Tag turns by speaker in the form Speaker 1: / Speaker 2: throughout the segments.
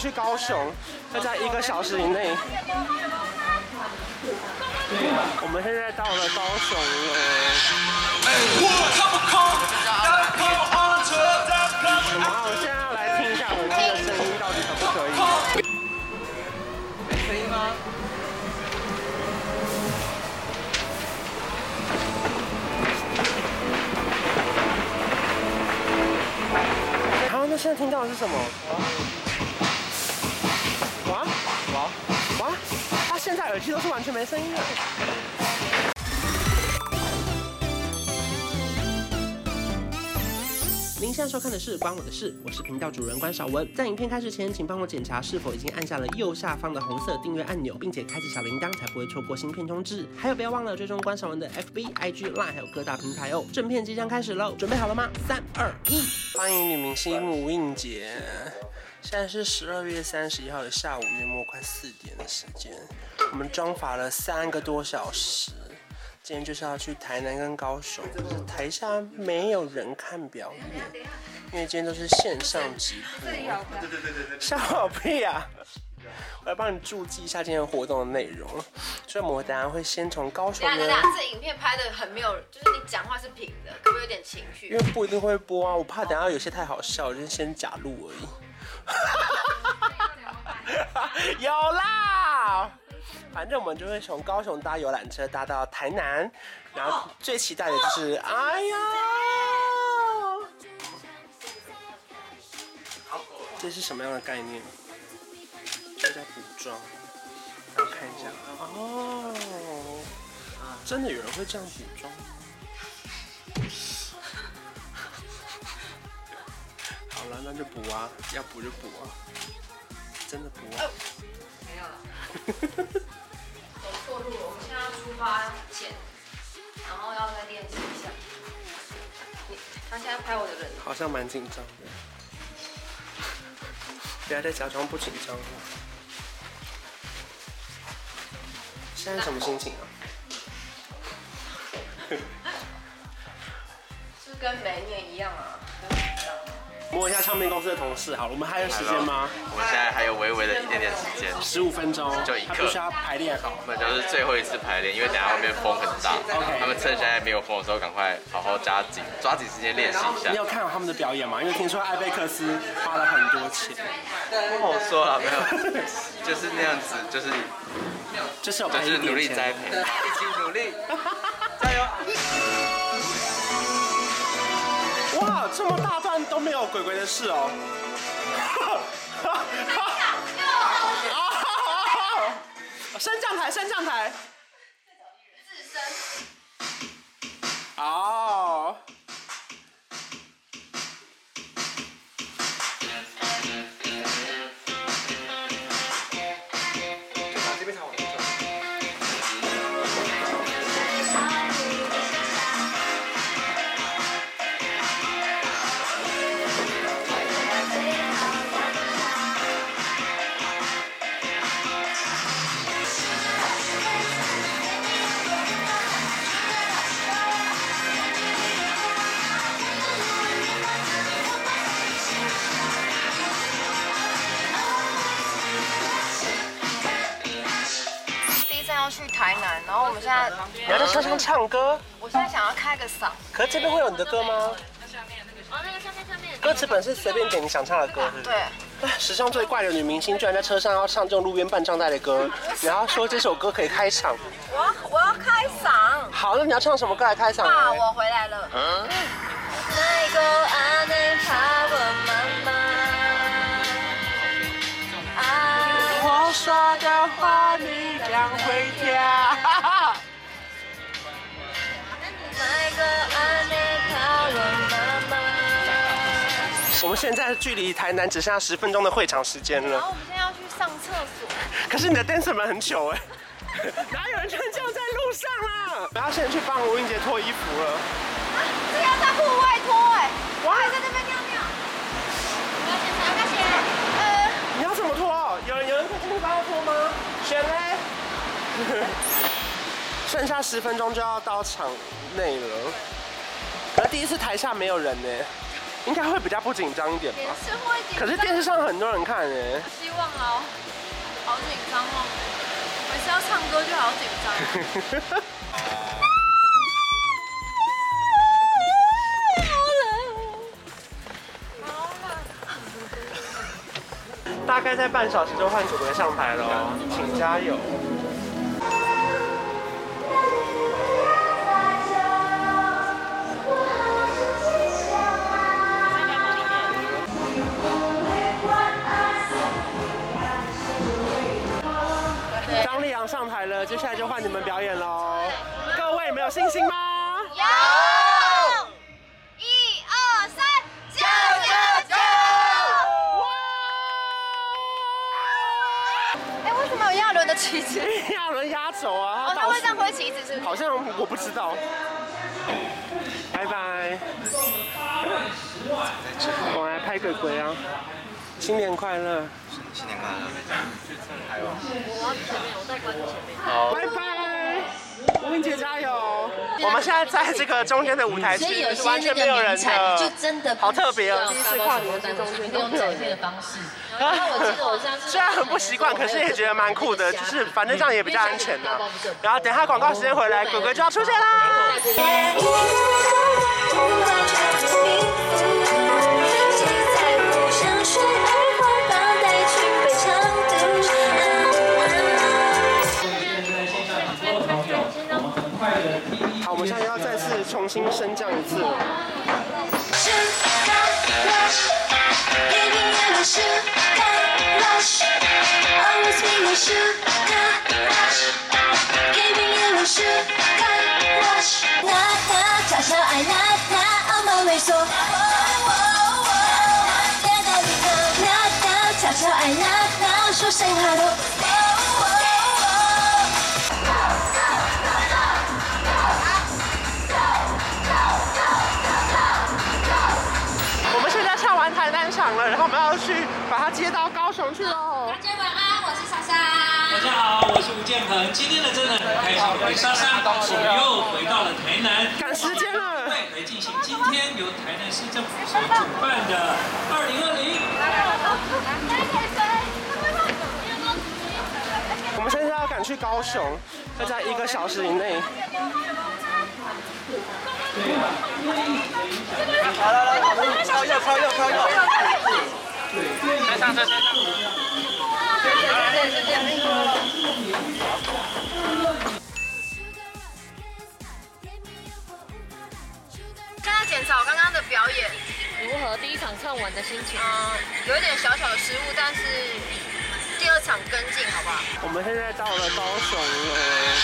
Speaker 1: 去高雄，要在一个小时以内。我们现在到了高雄了。好，我现在要来听一下我们的声音到底可不可以？
Speaker 2: 没声音吗？
Speaker 1: 好，那现在听到的是什么？哇哇！他现在耳机都是完全没声音的。您现在收看的是《关我的事》，我是频道主人关韶文。在影片开始前，请帮我检查是否已经按下了右下方的红色订阅按钮，并且开启小铃铛，才不会错过新片通知。还有，不要忘了追踪关少文的 FB、IG、Line，还有各大平台哦。正片即将开始喽，准备好了吗？三、二、一，欢迎女明星吴映洁。现在是十二月三十一号的下午约莫快四点的时间，我们妆发了三个多小时。今天就是要去台南跟高雄，就是台下没有人看表演，因为今天都是线上直播。对对对对对，笑我屁啊！我来帮你注记一下今天活动的内容。所以我们等下会先从高雄。
Speaker 3: 等下等下，这影片拍的很没有，就是你讲话是平的，可不可以有点情绪？
Speaker 1: 因为不一定会播啊，我怕等下有些太好笑，就先假录而已。有啦。反正我们就会从高雄搭游览车搭到台南，然后最期待的就是，哎呀，这是什么样的概念？就在补妆，我看一下，哦，真的有人会这样补妆？那就补啊，要补就补啊，真的补啊。
Speaker 3: 没有了。走错路了，我们现在要出发前，然后要再练习一下。他现在拍我的人，
Speaker 1: 好像蛮紧张的。不要再假装不紧张了。现在什么心情啊？
Speaker 3: 是跟没念一样啊。
Speaker 1: 摸一下唱片公司的同事，好，我们还有时间吗？
Speaker 2: 我们现在还有微微的一点点时间，
Speaker 1: 十五分钟，
Speaker 2: 就一刻。
Speaker 1: 必须要排练好，
Speaker 2: 我们就是最后一次排练，因为等下外面风很大。OK，他们趁现在没有风的时候，赶快好好加紧，抓紧时间练习一下。
Speaker 1: 你有看到他们的表演吗？因为听说艾贝克斯花了很多钱。
Speaker 2: 不好说了，没有，就是那样子，就是
Speaker 1: 就是有
Speaker 2: 就是努力栽培，一起努力，
Speaker 1: 这么大段都没有鬼鬼的事哦！升降台，升降台。自身。哦。
Speaker 3: 去台南，然后我们现在
Speaker 1: 你要在车上唱歌。
Speaker 3: 我现在想要开个嗓。
Speaker 1: 可是这边会有你的歌吗？哦，
Speaker 3: 那个下面下面。
Speaker 1: 歌词本是随便点你想唱的歌，是不是？
Speaker 3: 对。
Speaker 1: 史上最怪的女明星居然在车上要唱这种路边办账带的歌，然后说这首歌可以开场。
Speaker 3: 我要我要开嗓。
Speaker 1: 好，那你要唱什么歌来开嗓？
Speaker 3: 爸，我回来了。嗯。
Speaker 1: 我说的话你将会听。我们现在距离台南只剩下十分钟的会场时间了。
Speaker 3: 然后我们现在要去上厕所。
Speaker 1: 可是你的 dancer 们很糗哎，哪有人穿这样在路上啊？然后现在去帮吴英杰脱衣服了。
Speaker 3: 啊，这要在户外
Speaker 1: 十分钟就要到场内了。可是第一次台下没有人呢。应该会比较不紧张一点吧。
Speaker 3: 是会紧张。
Speaker 1: 可是电视上很多人看哎。
Speaker 3: 希望哦，好紧张哦，每次要唱歌就好紧张。
Speaker 1: 大概在半小时就换主角上台了，请加油！张丽阳上台了，接下来就换你们表演喽！各位，没有信心吗？
Speaker 3: 有。旗子
Speaker 1: 亚伦压轴啊！
Speaker 3: 哦，他会这样挥旗子是不是？
Speaker 1: 好像我不知道。拜拜。我来拍鬼鬼啊！新年快乐！
Speaker 2: 新年快乐！还有。
Speaker 3: 我要前面，我在关前面。
Speaker 1: 好。拜拜。吴明姐加油！我们现在在这个中间的舞台区，完全没有人的，
Speaker 3: 就真的
Speaker 1: 好特别哦！第一次跨年在中间都没有人的方式。虽然很不习惯，可是也觉得蛮酷的，就是反正这样也比较安全的。然后等下广告时间回来，鬼鬼就要出现啦。新升降一次。然后我们要去把它接到高雄去喽。大
Speaker 3: 家晚安，我是莎莎。
Speaker 4: 大家好，我是吴建鹏。今天呢，真的很开心，我莎莎我又回到了台南，
Speaker 1: 赶时间了，
Speaker 4: 来进行今天由台南市政府所主办的二零二零。
Speaker 1: 我们现在要赶去高雄，要在一个小时以内。
Speaker 2: 好了，来，我们靠右，靠右，靠右。再上，再上。
Speaker 3: 现在检查我刚刚的表演如何？第一场唱完的心情？嗯，有一点小小的失误，但是第二场跟进，好不好？
Speaker 1: 我们现在到了高雄了。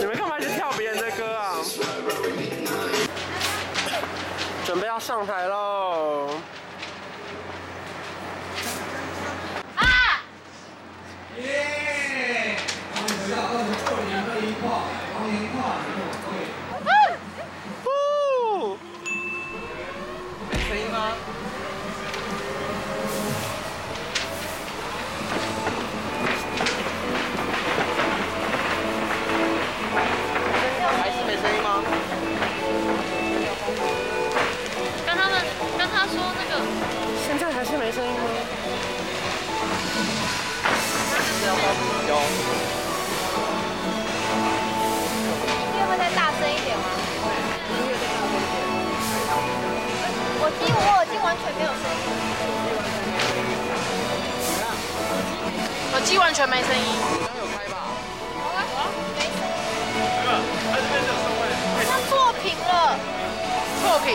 Speaker 1: 你们干嘛一直跳别人的歌啊？准备要上台喽！
Speaker 3: 机完全没声音。
Speaker 2: 刚有开吧？
Speaker 3: 好啊，没声音。它错频了。错频。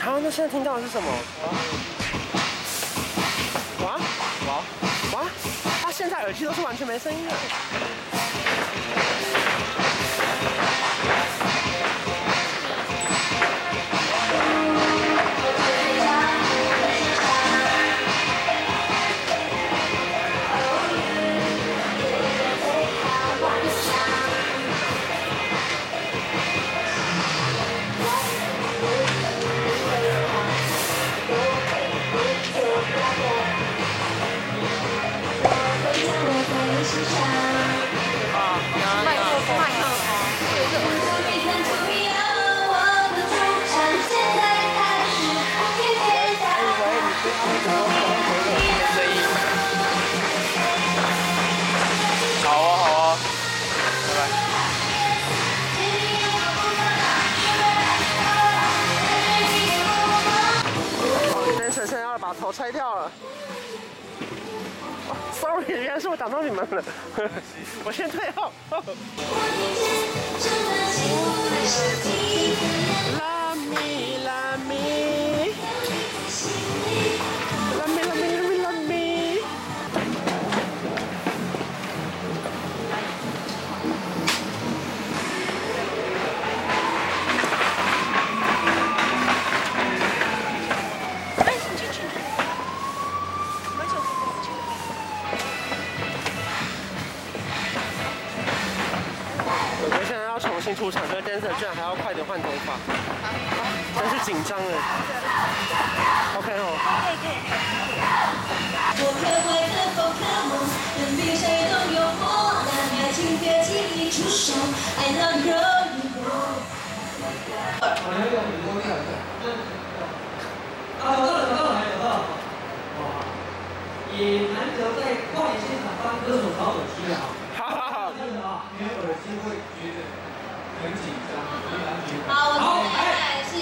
Speaker 1: 好，那现在听到的是什么？哇哇哇！他现在耳机都是完全没声音的。头拆掉了。Sorry，原来是我打到你们了，我先退后。Dancer 居然还要快点换头发，真是紧张哎。OK 哦。
Speaker 5: 我可爱的宝可梦，任凭谁都诱惑，但爱情别轻易出手，爱让人迷惑。
Speaker 6: 啊，找到了，找到了，找到了！哇，也难得在跨年现场当歌手找耳机啊！
Speaker 1: 好好好。
Speaker 6: 真的啊，没有耳机会觉得
Speaker 5: 好，我们接下来是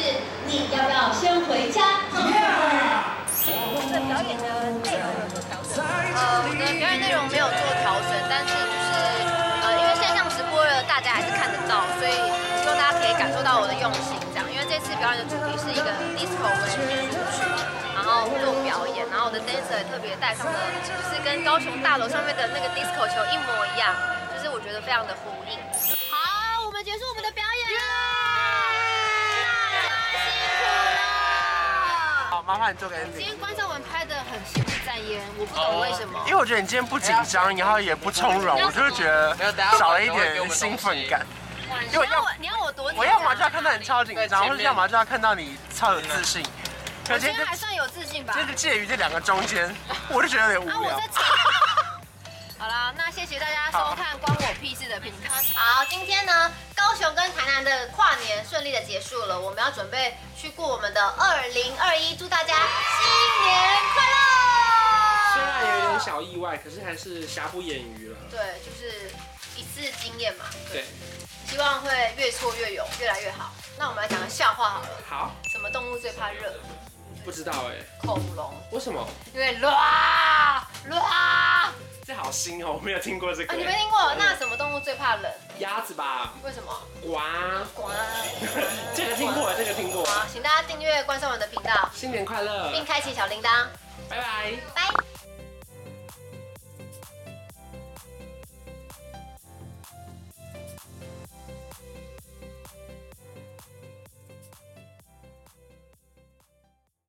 Speaker 5: 你要不要先回家？
Speaker 3: 我的表演的内容有做调整。呃，我的表演内容没有做调整，但是就是呃，因为线上直播了，大家还是看得到，所以希望大家可以感受到我的用心，这样。因为这次表演的主题是一个 disco 为主曲，然后做表演，然后我的 dancer 也特别带上了，就是跟高雄大楼上面的那个 disco 球一模一样，就是我觉得非常的呼应。结束我们的表演了，大家辛苦了。
Speaker 1: 好，麻烦你做个
Speaker 3: 今
Speaker 1: ending。
Speaker 3: 天关少文拍的很心不在焉，我不懂为什么。
Speaker 1: 因为我觉得你今天不紧张，然后也不从容，我就是觉得少了一点兴奋感。因为要
Speaker 3: 你要我你要我多？
Speaker 1: 我要么就要看到你超紧张，或者要么就要看到你超有自信。可
Speaker 3: 我
Speaker 1: 是今天
Speaker 3: 天还算有自信吧。
Speaker 1: 就是介于这两个中间，我就觉得有点
Speaker 3: 啊，
Speaker 1: 无聊。
Speaker 3: 好了，那谢谢大家收看关我屁事的频道。好，今天呢，高雄跟台南的跨年顺利的结束了，我们要准备去过我们的二零二一，祝大家新年快乐！
Speaker 1: 虽然有点小意外，可是还是瑕不掩瑜了。
Speaker 3: 对，就是一次经验嘛，
Speaker 1: 对，
Speaker 3: 希望会越挫越勇，越来越好。那我们来讲个笑话好了，
Speaker 1: 好，
Speaker 3: 什么动物最怕热？
Speaker 1: 不知道哎，
Speaker 3: 恐龙，
Speaker 1: 为什么？
Speaker 3: 因为啦啦。
Speaker 1: 新哦，我没有听过这个。
Speaker 3: 啊，你没听过？那什么动物最怕冷？
Speaker 1: 鸭子吧？
Speaker 3: 为什么？
Speaker 1: 呱。
Speaker 3: 呱。
Speaker 1: 这个听过，这个听过。
Speaker 3: 好，请大家订阅关上文的频道，
Speaker 1: 新年快乐，
Speaker 3: 并开启小铃铛。
Speaker 1: 拜拜。
Speaker 3: 拜。